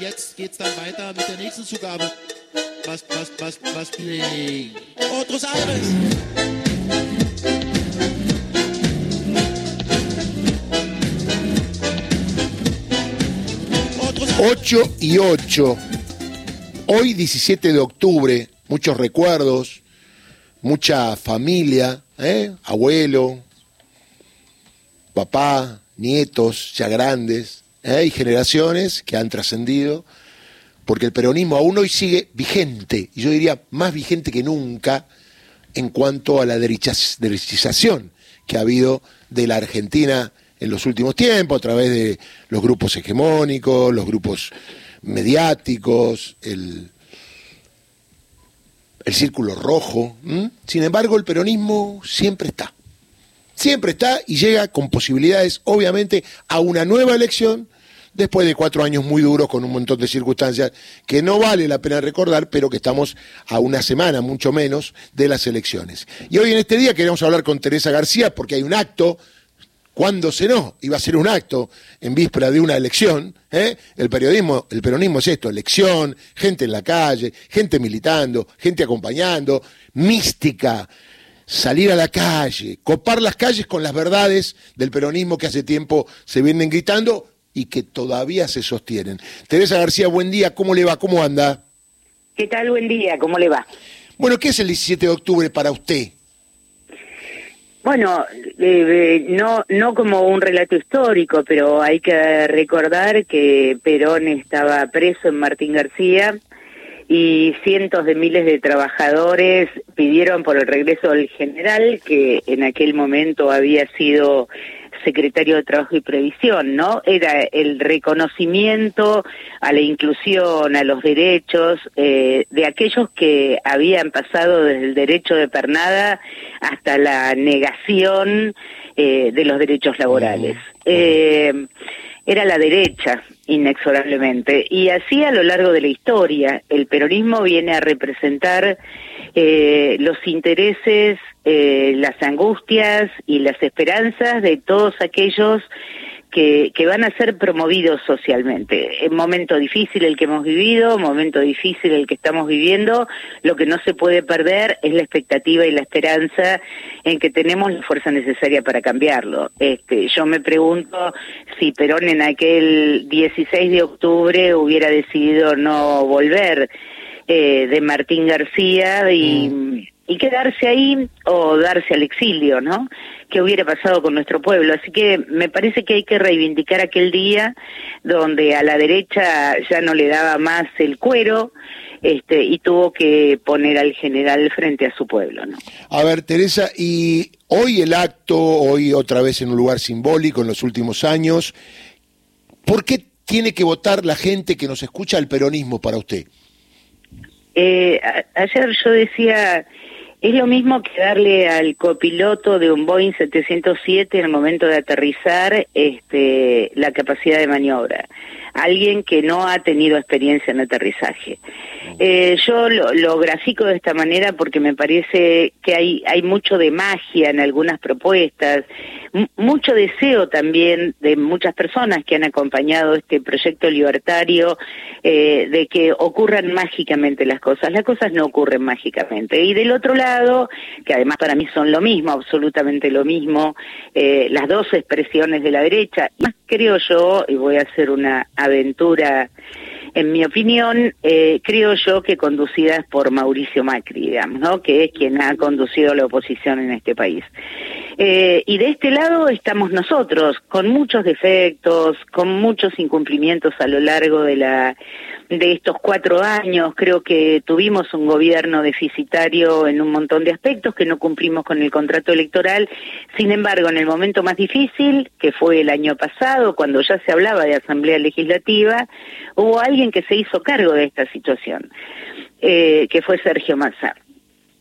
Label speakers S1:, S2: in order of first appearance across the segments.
S1: jetzt geht's dann weiter mit der nächsten Zugabe. Was, was, was, was, play. Otros Aires.
S2: Ocho y 8. Hoy 17 de octubre, muchos recuerdos, mucha familia, ¿eh? abuelo, papá, nietos ya grandes, ¿eh? y generaciones que han trascendido, porque el peronismo aún hoy sigue vigente, y yo diría más vigente que nunca en cuanto a la derechización que ha habido de la Argentina en los últimos tiempos, a través de los grupos hegemónicos, los grupos mediáticos, el, el círculo rojo. Sin embargo, el peronismo siempre está. Siempre está y llega con posibilidades, obviamente, a una nueva elección después de cuatro años muy duros con un montón de circunstancias que no vale la pena recordar, pero que estamos a una semana, mucho menos, de las elecciones. Y hoy en este día queremos hablar con Teresa García porque hay un acto ¿Cuándo se no? Iba a ser un acto en víspera de una elección. ¿eh? El periodismo, el peronismo es esto, elección, gente en la calle, gente militando, gente acompañando, mística, salir a la calle, copar las calles con las verdades del peronismo que hace tiempo se vienen gritando y que todavía se sostienen. Teresa García, buen día, ¿cómo le va? ¿Cómo anda?
S3: ¿Qué tal? Buen día, ¿cómo le va?
S2: Bueno, ¿qué es el 17 de octubre para usted?
S3: Bueno, eh, no, no como un relato histórico, pero hay que recordar que Perón estaba preso en Martín García y cientos de miles de trabajadores pidieron por el regreso del general, que en aquel momento había sido secretario de Trabajo y Previsión, ¿no? Era el reconocimiento a la inclusión, a los derechos eh, de aquellos que habían pasado desde el derecho de pernada hasta la negación eh, de los derechos laborales. Eh, era la derecha, inexorablemente. Y así a lo largo de la historia, el peronismo viene a representar eh, los intereses, eh, las angustias y las esperanzas de todos aquellos que, que, van a ser promovidos socialmente. Es momento difícil el que hemos vivido, momento difícil el que estamos viviendo, lo que no se puede perder es la expectativa y la esperanza en que tenemos la fuerza necesaria para cambiarlo. Este, yo me pregunto si Perón en aquel 16 de octubre hubiera decidido no volver eh, de Martín García y... Mm y quedarse ahí o darse al exilio, ¿no? ¿Qué hubiera pasado con nuestro pueblo? Así que me parece que hay que reivindicar aquel día donde a la derecha ya no le daba más el cuero este, y tuvo que poner al general frente a su pueblo, ¿no?
S2: A ver, Teresa, y hoy el acto, hoy otra vez en un lugar simbólico en los últimos años, ¿por qué tiene que votar la gente que nos escucha al peronismo para usted?
S3: Eh, ayer yo decía es lo mismo que darle al copiloto de un Boeing 707 en el momento de aterrizar este, la capacidad de maniobra. Alguien que no ha tenido experiencia en aterrizaje. Eh, yo lo, lo, grafico de esta manera porque me parece que hay, hay mucho de magia en algunas propuestas, mucho deseo también de muchas personas que han acompañado este proyecto libertario eh, de que ocurran mágicamente las cosas. Las cosas no ocurren mágicamente. Y del otro lado, que además para mí son lo mismo, absolutamente lo mismo, eh, las dos expresiones de la derecha, más creo yo, y voy a hacer una aventura en mi opinión, eh, creo yo que conducidas por Mauricio Macri, digamos, ¿no? Que es quien ha conducido la oposición en este país. Eh, y de este lado estamos nosotros, con muchos defectos, con muchos incumplimientos a lo largo de la de estos cuatro años. Creo que tuvimos un gobierno deficitario en un montón de aspectos que no cumplimos con el contrato electoral. Sin embargo, en el momento más difícil, que fue el año pasado, cuando ya se hablaba de asamblea legislativa, hubo alguien que se hizo cargo de esta situación, eh, que fue Sergio Massa.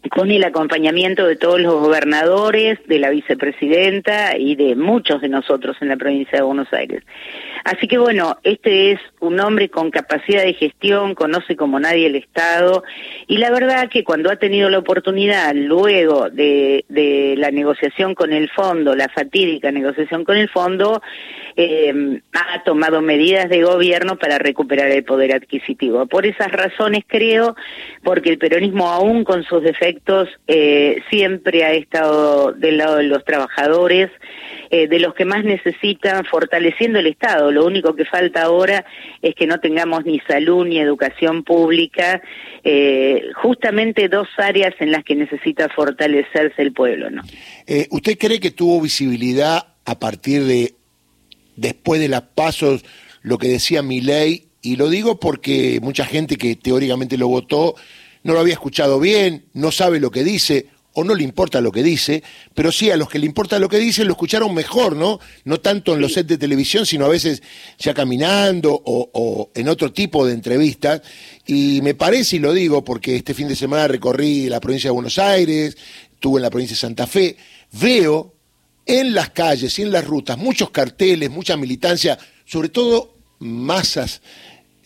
S3: Con el acompañamiento de todos los gobernadores, de la vicepresidenta y de muchos de nosotros en la provincia de Buenos Aires. Así que bueno, este es un hombre con capacidad de gestión, conoce como nadie el Estado y la verdad que cuando ha tenido la oportunidad, luego de, la negociación con el fondo, la fatídica negociación con el fondo, eh, ha tomado medidas de gobierno para recuperar el poder adquisitivo. Por esas razones creo, porque el peronismo aún con sus defectos eh, siempre ha estado del lado de los trabajadores, eh, de los que más necesitan, fortaleciendo el Estado. Lo único que falta ahora es que no tengamos ni salud ni educación pública, eh, justamente dos áreas en las que necesita fortalecerse el pueblo. ¿no?
S2: Eh, ¿Usted cree que tuvo visibilidad a partir de después de las pasos lo que decía mi ley? Y lo digo porque mucha gente que teóricamente lo votó no lo había escuchado bien, no sabe lo que dice, o no le importa lo que dice, pero sí a los que le importa lo que dice lo escucharon mejor, ¿no? No tanto en los sets de televisión, sino a veces ya caminando o, o, en otro tipo de entrevistas. Y me parece, y lo digo porque este fin de semana recorrí la provincia de Buenos Aires, estuve en la provincia de Santa Fe, veo en las calles y en las rutas muchos carteles, mucha militancia, sobre todo masas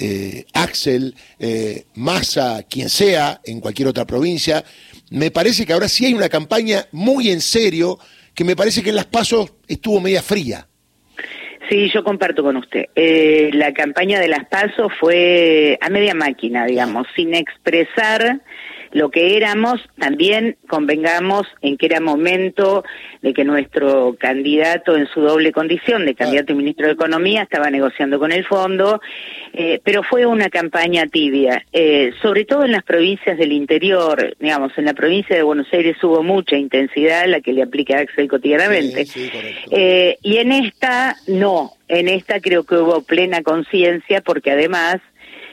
S2: eh, Axel, eh, Massa, quien sea, en cualquier otra provincia, me parece que ahora sí hay una campaña muy en serio, que me parece que en las pasos estuvo media fría.
S3: Sí, yo comparto con usted. Eh, la campaña de las pasos fue a media máquina, digamos, sin expresar lo que éramos, también convengamos en que era momento de que nuestro candidato en su doble condición de candidato y ministro de Economía estaba negociando con el fondo, eh, pero fue una campaña tibia, eh, sobre todo en las provincias del interior, digamos, en la provincia de Buenos Aires hubo mucha intensidad, la que le aplica Axel cotidianamente,
S2: Sí, sí, correcto.
S3: eh, y en esta no, en esta creo que hubo plena conciencia porque además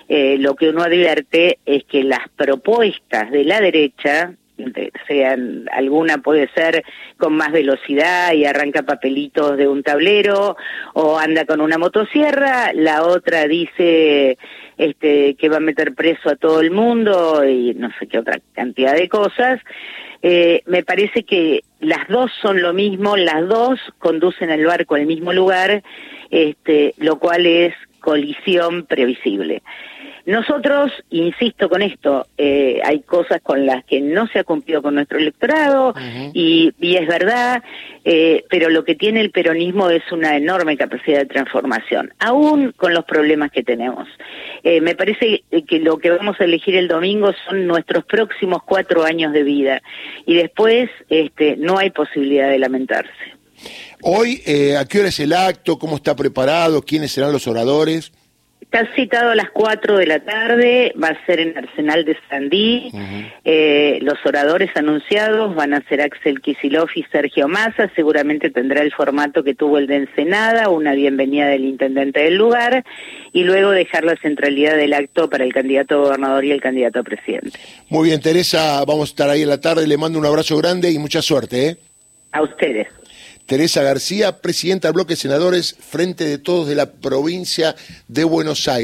S3: eh, lo que uno advierte es que las propuestas de la derecha, de- sean alguna puede ser con más velocidad y arranca papelitos de un tablero o anda con una motosierra, la otra dice este que va a meter preso a todo el mundo y no sé qué otra cantidad de cosas. Eh, me parece que las dos son lo mismo, las dos conducen al barco al mismo lugar, este, lo cual es colisión previsible. Nosotros, insisto con esto, eh, hay cosas con las que no se ha cumplido con nuestro electorado y, y es verdad, eh, pero lo que tiene el peronismo es una enorme capacidad de transformación, aún con los problemas que tenemos. Eh, me parece que lo que vamos a elegir el domingo son nuestros próximos cuatro años de vida y después este, no hay posibilidad de lamentarse.
S2: Hoy, eh, ¿a qué hora es el acto? ¿Cómo está preparado? ¿Quiénes serán los oradores?
S3: Está citado a las 4 de la tarde, va a ser en Arsenal de Sandí. Eh, los oradores anunciados van a ser Axel Kisilov y Sergio Massa. Seguramente tendrá el formato que tuvo el de Ensenada, una bienvenida del intendente del lugar, y luego dejar la centralidad del acto para el candidato a gobernador y el candidato a presidente.
S2: Muy bien, Teresa, vamos a estar ahí en la tarde. Le mando un abrazo grande y mucha suerte. ¿eh?
S3: A ustedes.
S2: Teresa García, presidenta del bloque senadores, frente de todos de la provincia de Buenos Aires.